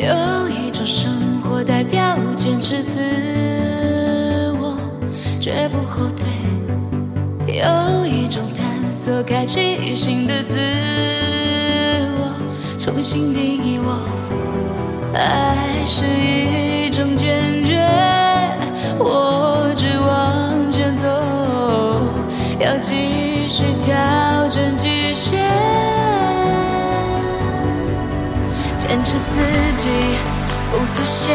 有一种生活代表坚持自我，绝不后退。有一种探索，开启新的自我，重新定义我。爱是一种坚决，我只往前走，要继续调整坚持自己不妥协。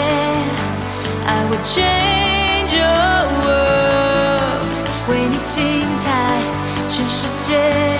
I will change your world，为你精彩全世界。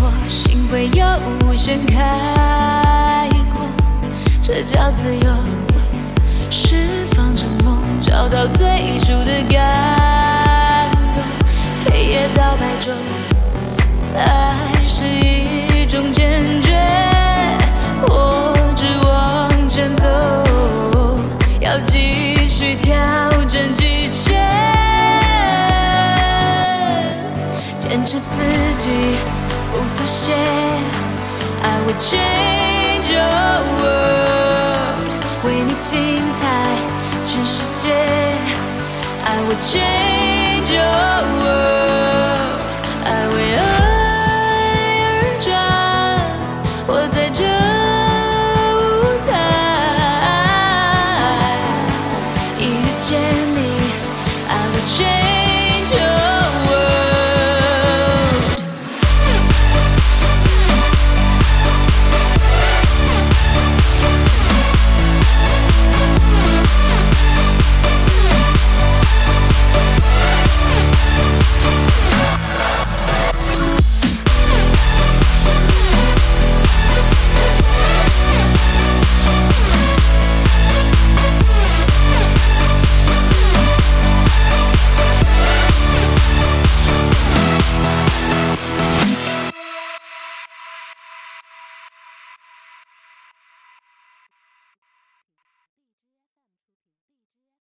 我，心会有无限开阔，这叫自由。释放着梦，找到最初的感动。黑夜到白昼，爱是一种煎 change your world 为你精彩全世界 i will change your